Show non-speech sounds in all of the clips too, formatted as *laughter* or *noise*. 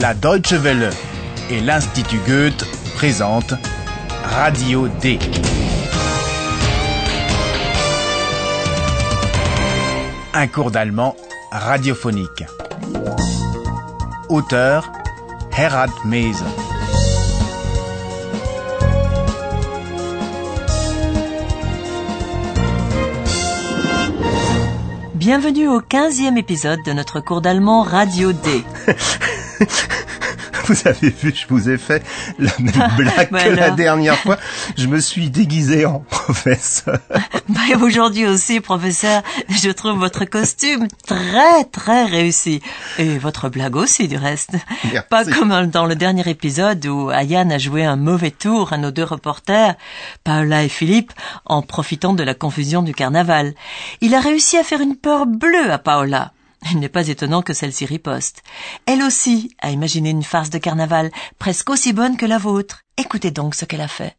La Deutsche Welle et l'Institut Goethe présentent Radio D. Un cours d'allemand radiophonique. Auteur Herald Mese. Bienvenue au 15e épisode de notre cours d'allemand Radio D. *laughs* *laughs* Vous avez vu, je vous ai fait la même *laughs* blague Bah que la dernière fois. Je me suis déguisé en *laughs* professeur. Bah, Aujourd'hui aussi, professeur, je trouve votre costume très très réussi. Et votre blague aussi, du reste. Merci. Pas comme dans le dernier épisode où Ayane a joué un mauvais tour à nos deux reporters, Paola et Philippe, en profitant de la confusion du carnaval. Il a réussi à faire une peur bleue à Paola. Il n'est pas étonnant que celle-ci riposte. Elle aussi a imaginé une farce de carnaval presque aussi bonne que la vôtre. Écoutez donc ce qu'elle a fait.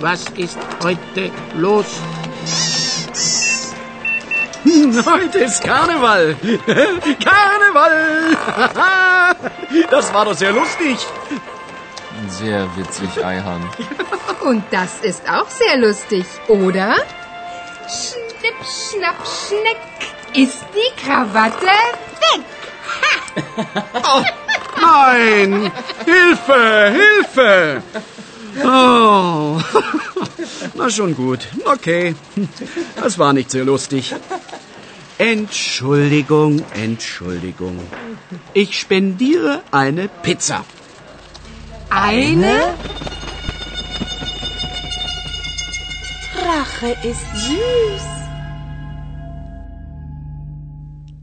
Was ist heute los? Heute ist Karneval. *laughs* Karneval. Das war doch sehr lustig. Sehr witzig, Eihan. Und das ist auch sehr lustig, oder? Schnipp, schnapp, schneck ist die Krawatte weg. *laughs* Nein. Hilfe, Hilfe. Oh. *laughs* Na schon gut. Okay. Das war nicht sehr lustig. Entschuldigung, Entschuldigung. Ich spendiere eine Pizza. Eine? Rache ist süß.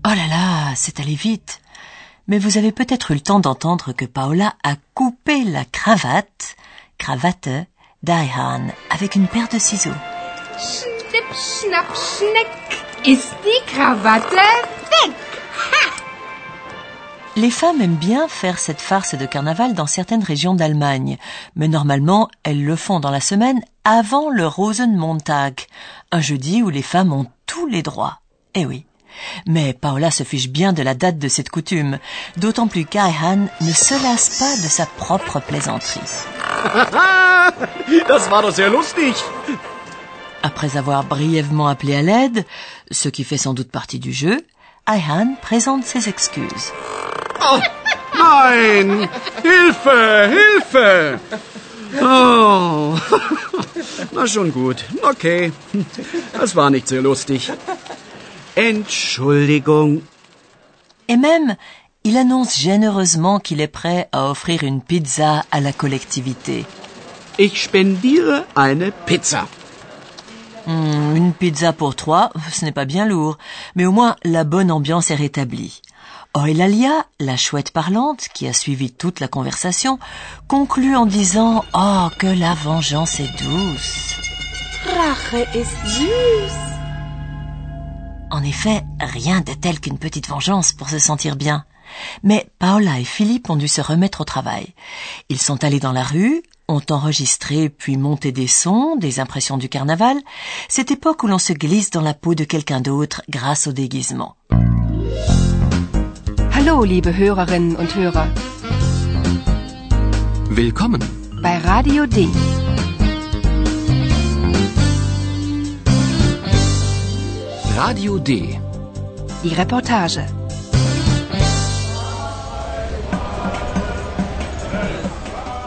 Oh là là, c'est allé vite. Mais vous avez peut-être eu le temps d'entendre que Paola a coupé la cravate, cravate, d'Aihan avec une paire de ciseaux. Schnipp, schnapp, schneck ist die Krawatte weg. Les femmes aiment bien faire cette farce de carnaval dans certaines régions d'Allemagne, mais normalement elles le font dans la semaine avant le Rosenmontag, un jeudi où les femmes ont tous les droits. Eh oui. Mais Paola se fiche bien de la date de cette coutume, d'autant plus qu'Aihan ne se lasse pas de sa propre plaisanterie. *laughs* Das war doch sehr lustig. Après avoir brièvement appelé à l'aide, ce qui fait sans doute partie du jeu, Aihan présente ses excuses. Nein! Hilfe! Hilfe! Oh. *laughs* Na schon gut. Okay. Das war nicht sehr lustig. Entschuldigung. Et même, il annonce généreusement qu'il est prêt à offrir une pizza à la collectivité. Ich spendiere eine Pizza. Hmm, une pizza pour trois, ce n'est pas bien lourd, mais au moins la bonne ambiance est rétablie. Eulalia, la chouette parlante, qui a suivi toute la conversation, conclut en disant « Oh, que la vengeance est douce !» Rache ist süß. En effet, rien de tel qu'une petite vengeance pour se sentir bien. Mais Paola et Philippe ont dû se remettre au travail. Ils sont allés dans la rue, ont enregistré puis monté des sons, des impressions du carnaval, cette époque où l'on se glisse dans la peau de quelqu'un d'autre grâce au déguisement. Hallo, liebe Hörerinnen und Hörer. Willkommen. Bei Radio D. Radio D. Die Reportage.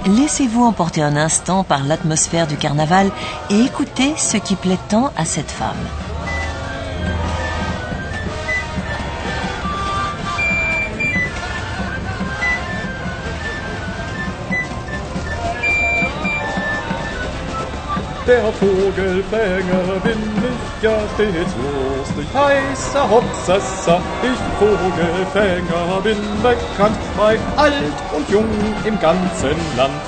Laissez-vous emporter un instant par l'atmosphère du carnaval et écoutez ce qui plaît tant à cette femme. Der Vogelfänger bin ich ja stets lustig, heißer Hopsassa. Ich Vogelfänger bin bekannt bei alt und jung im ganzen Land.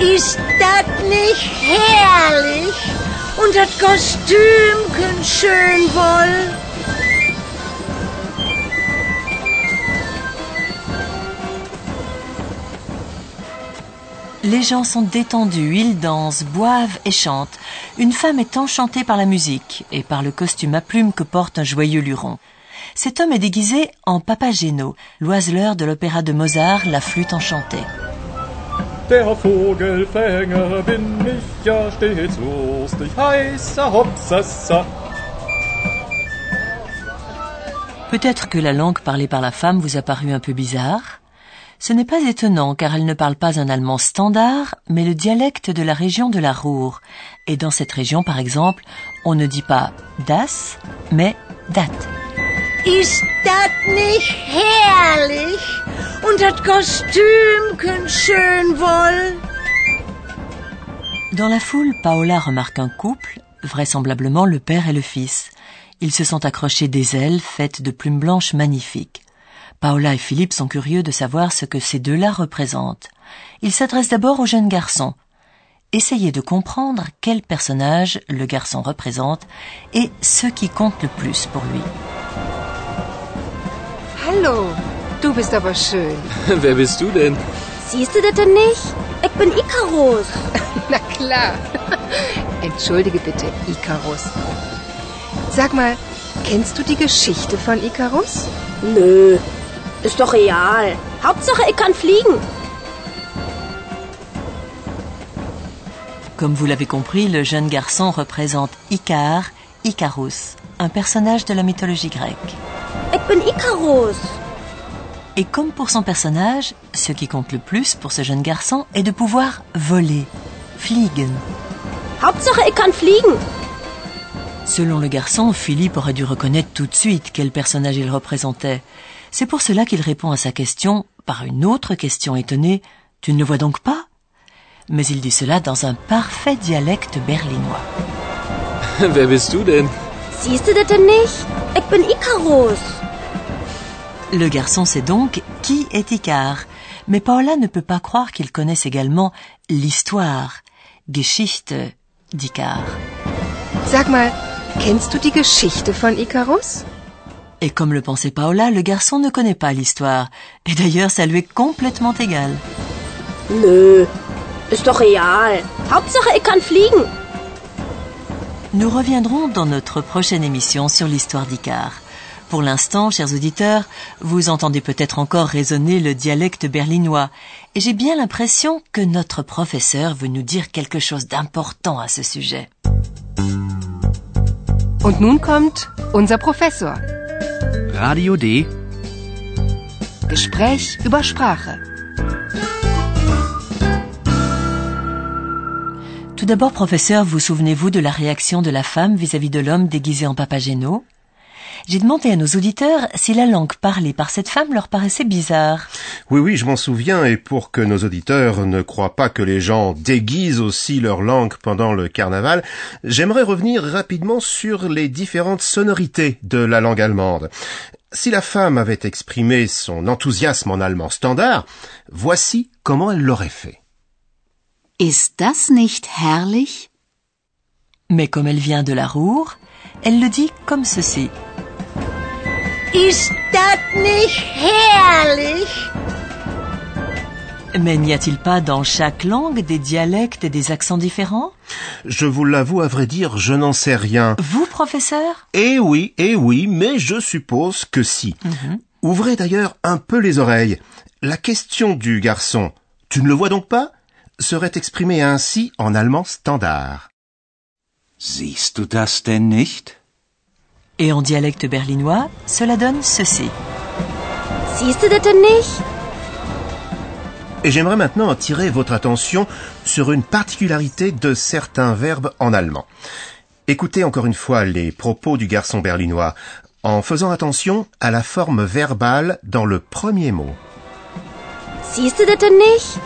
Ist das nicht herrlich? Und das Kostümchen schön wohl. Les gens sont détendus, ils dansent, boivent et chantent. Une femme est enchantée par la musique et par le costume à plumes que porte un joyeux luron. Cet homme est déguisé en Papageno, l'oiseleur de l'opéra de Mozart, la flûte enchantée. Der Vogelfänger bin ich ja stets lustig, heißer Hopsassa. Peut-être que la langue parlée par la femme vous a paru un peu bizarre? Ce n'est pas étonnant car elle ne parle pas un allemand standard, mais le dialecte de la région de la Ruhr. Et dans cette région, par exemple, on ne dit pas das, mais dat. Ist das nicht herrlich? Und das Kostümchen schön wohl? Dans la foule, Paola remarque un couple, vraisemblablement le père et le fils. Ils se sont accrochés des ailes faites de plumes blanches magnifiques. Paola et Philippe sont curieux de savoir ce que ces deux-là représentent. Ils s'adressent d'abord au jeune garçon. Essayez de comprendre quel personnage le garçon représente et ce qui compte le plus pour lui. Hallo, du bist aber schön. *laughs* Wer bist du denn? Siehst du das denn nicht? Ich bin Icarus. *laughs* Na klar. *laughs* Entschuldige bitte, Icarus. Sag mal, kennst du die Geschichte von Icarus? Nö, ist doch real. Hauptsache, ich kann fliegen. Comme vous l'avez compris, le jeune garçon représente Icar, Icarus, un personnage de la mythologie grecque. Ich bin Icarus. Et comme pour son personnage, ce qui compte le plus pour ce jeune garçon est de pouvoir voler, fliegen. Hauptsache, ich kann fliegen. Selon le garçon, Philippe aurait dû reconnaître tout de suite quel personnage il représentait. C'est pour cela qu'il répond à sa question par une autre question étonnée. Tu ne le vois donc pas? Mais il dit cela dans un parfait dialecte berlinois. *laughs* Wer bist du denn? Siehst du das denn nicht? Ich bin Icarus. Le garçon sait donc qui est Icar, mais Paola ne peut pas croire qu'il connaisse également l'histoire, Geschichte d'Icar. Sag mal, kennst du die Geschichte von Icarus? Et comme le pensait Paola, le garçon ne connaît pas l'histoire, et d'ailleurs ça lui est complètement égal. Nö, ist doch real. Hauptsache, ich kann fliegen. Nous reviendrons dans notre prochaine émission sur l'histoire d'Icar. Pour l'instant, chers auditeurs, vous entendez peut-être encore résonner le dialecte berlinois, et j'ai bien l'impression que notre professeur veut nous dire quelque chose d'important à ce sujet. Und nun kommt unser Professor. Radio D. Gespräch über Sprache. Tout d'abord, professeur, vous souvenez-vous de la réaction de la femme vis-à-vis de l'homme déguisé en Papageno? J'ai demandé à nos auditeurs si la langue parlée par cette femme leur paraissait bizarre. Oui, oui, je m'en souviens, et pour que nos auditeurs ne croient pas que les gens déguisent aussi leur langue pendant le carnaval, j'aimerais revenir rapidement sur les différentes sonorités de la langue allemande. Si la femme avait exprimé son enthousiasme en allemand standard, voici comment elle l'aurait fait. Ist das nicht herrlich? Mais comme elle vient de la Ruhr, elle le dit comme ceci. Ist das nicht herrlich? Mais n'y a-t-il pas dans chaque langue des dialectes et des accents différents? Je vous l'avoue, à vrai dire, je n'en sais rien. Vous, professeur? Eh oui, eh oui, mais je suppose que si. Mhm. Ouvrez d'ailleurs un peu les oreilles. La question du garçon, tu ne le vois donc pas? serait exprimée ainsi en allemand standard. Siehst du das denn nicht? Et en dialecte berlinois, cela donne ceci. Siehst du das denn nicht? Et j'aimerais maintenant attirer votre attention sur une particularité de certains verbes en allemand. Écoutez encore une fois les propos du garçon berlinois, en faisant attention à la forme verbale dans le premier mot. Siehst du das denn nicht?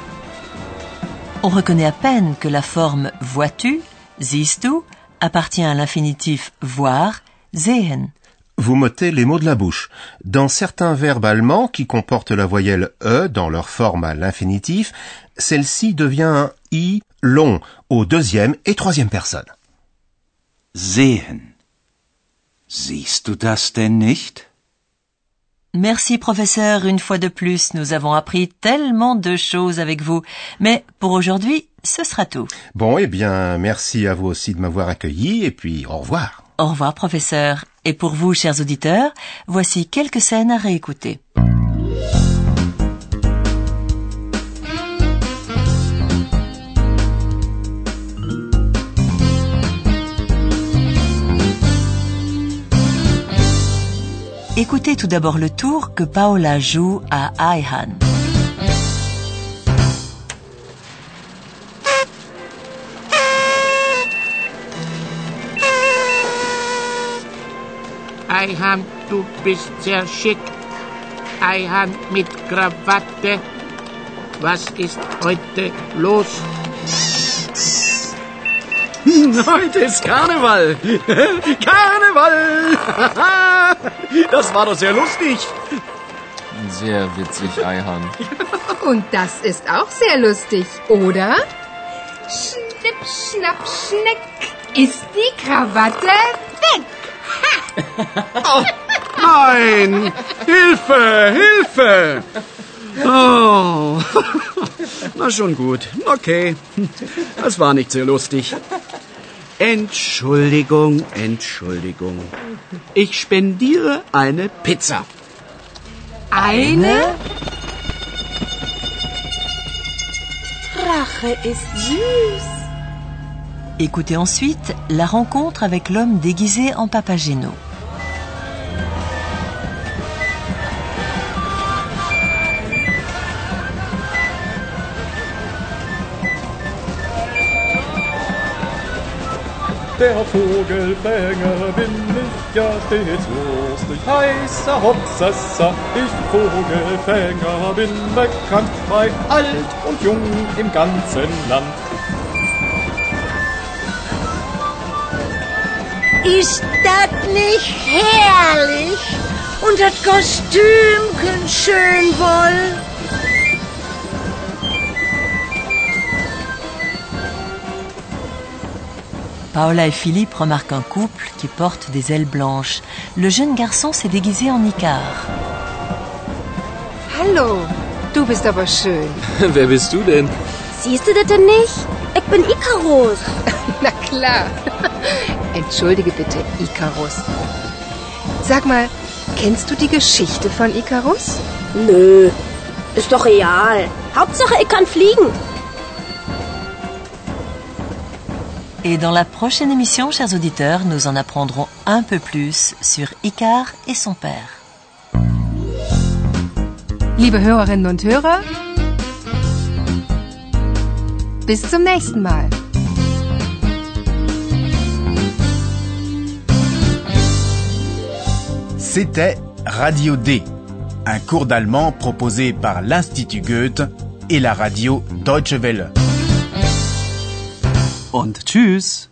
On reconnaît à peine que la forme vois-tu, siehst du, appartient à l'infinitif voir, sehen. Vous m'ôtez les mots de la bouche. Dans certains verbes allemands qui comportent la voyelle e dans leur forme à l'infinitif, celle-ci devient un i long au deuxième et troisième personne. Sehen. Siehst du das denn nicht? Merci professeur, une fois de plus, nous avons appris tellement de choses avec vous. Mais pour aujourd'hui, ce sera tout. Bon, eh bien, merci à vous aussi de m'avoir accueilli et puis au revoir. Au revoir professeur. Et pour vous, chers auditeurs, voici quelques scènes à réécouter. Écoutez tout d'abord le tour que Paola joue à Aihan. Eihan, du bist sehr schick. Eihan mit Krawatte. Was ist heute los? *laughs* Heute ist Karneval. *laughs* Karneval. *laughs* Das war doch sehr lustig. Sehr witzig, Eihan. Und das ist auch sehr lustig, oder? Schnipp, schnapp, schneck. Ist die Krawatte weg? Oh, nein! Hilfe! Hilfe! Oh. Na schon gut. Okay. Das war nicht sehr lustig. Entschuldigung, Entschuldigung. Ich spendiere eine Pizza. Eine? Rache ist süß. Écoutez ensuite la rencontre avec l'homme déguisé en Papageno. Der Vogelfänger bin ich ja stets lustig, heißer Hopsassa. Ich Vogelfänger bin bekannt bei alt und jung im ganzen Land. Ist das nicht herrlich? Und das Kostümchen schön wohl. Paola et Philippe remarquent un couple qui porte des ailes blanches. Le jeune garçon s'est déguisé en Icar. Hallo, du bist aber schön. *laughs* Wer bist du denn? Siehst du das denn nicht? Ich bin Icarus. *laughs* Na klar. *laughs* Entschuldige bitte, Icarus. Sag mal, kennst du die Geschichte von Icarus? Nö, ist doch real. Hauptsache, ich kann fliegen. Et dans la prochaine émission, chers auditeurs, nous en apprendrons un peu plus sur Icar et son père. Liebe Hörerinnen und Hörer, bis zum nächsten Mal. C'était Radio D, un cours d'allemand proposé par l'Institut Goethe et la radio Deutsche Welle. Und tschüss.